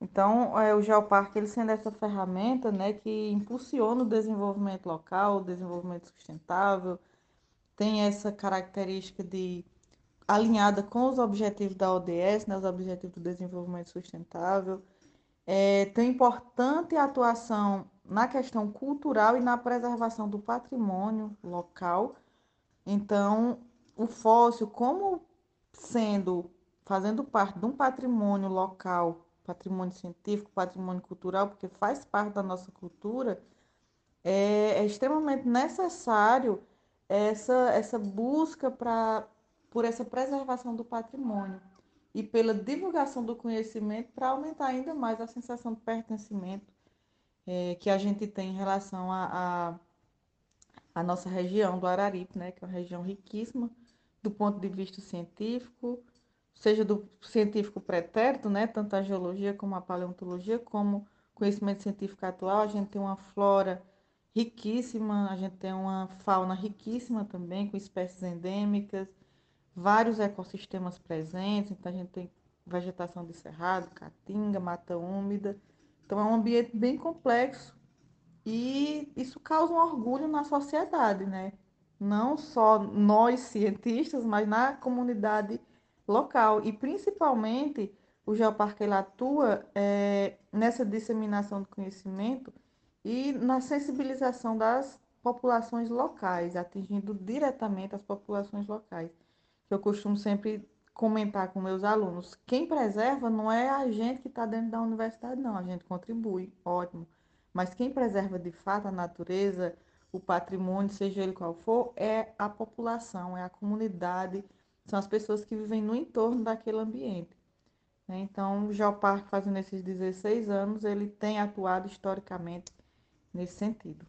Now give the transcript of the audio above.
Então, é, o Geoparque, ele sendo essa ferramenta, né, que impulsiona o desenvolvimento local, o desenvolvimento sustentável, tem essa característica de alinhada com os objetivos da ODS, né, os Objetivos do Desenvolvimento Sustentável, é, tem importante atuação na questão cultural e na preservação do patrimônio local. Então, o fóssil, como sendo, fazendo parte de um patrimônio local, patrimônio científico, patrimônio cultural, porque faz parte da nossa cultura, é, é extremamente necessário essa, essa busca pra, por essa preservação do patrimônio e pela divulgação do conhecimento para aumentar ainda mais a sensação de pertencimento é, que a gente tem em relação à a, a, a, nossa região do Araripe, né, que é uma região riquíssima do ponto de vista científico, seja do científico pretérito, né, tanto a geologia como a paleontologia, como conhecimento científico atual, a gente tem uma flora riquíssima, a gente tem uma fauna riquíssima também, com espécies endêmicas, vários ecossistemas presentes, então a gente tem vegetação de cerrado, caatinga, mata úmida. Então é um ambiente bem complexo e isso causa um orgulho na sociedade, né? Não só nós cientistas, mas na comunidade local e principalmente o Geoparque ele atua é, nessa disseminação do conhecimento e na sensibilização das populações locais, atingindo diretamente as populações locais eu costumo sempre comentar com meus alunos. Quem preserva não é a gente que está dentro da universidade, não. A gente contribui, ótimo. Mas quem preserva de fato a natureza, o patrimônio, seja ele qual for, é a população, é a comunidade, são as pessoas que vivem no entorno daquele ambiente. Né? Então, o Geoparque, fazendo esses 16 anos, ele tem atuado historicamente nesse sentido.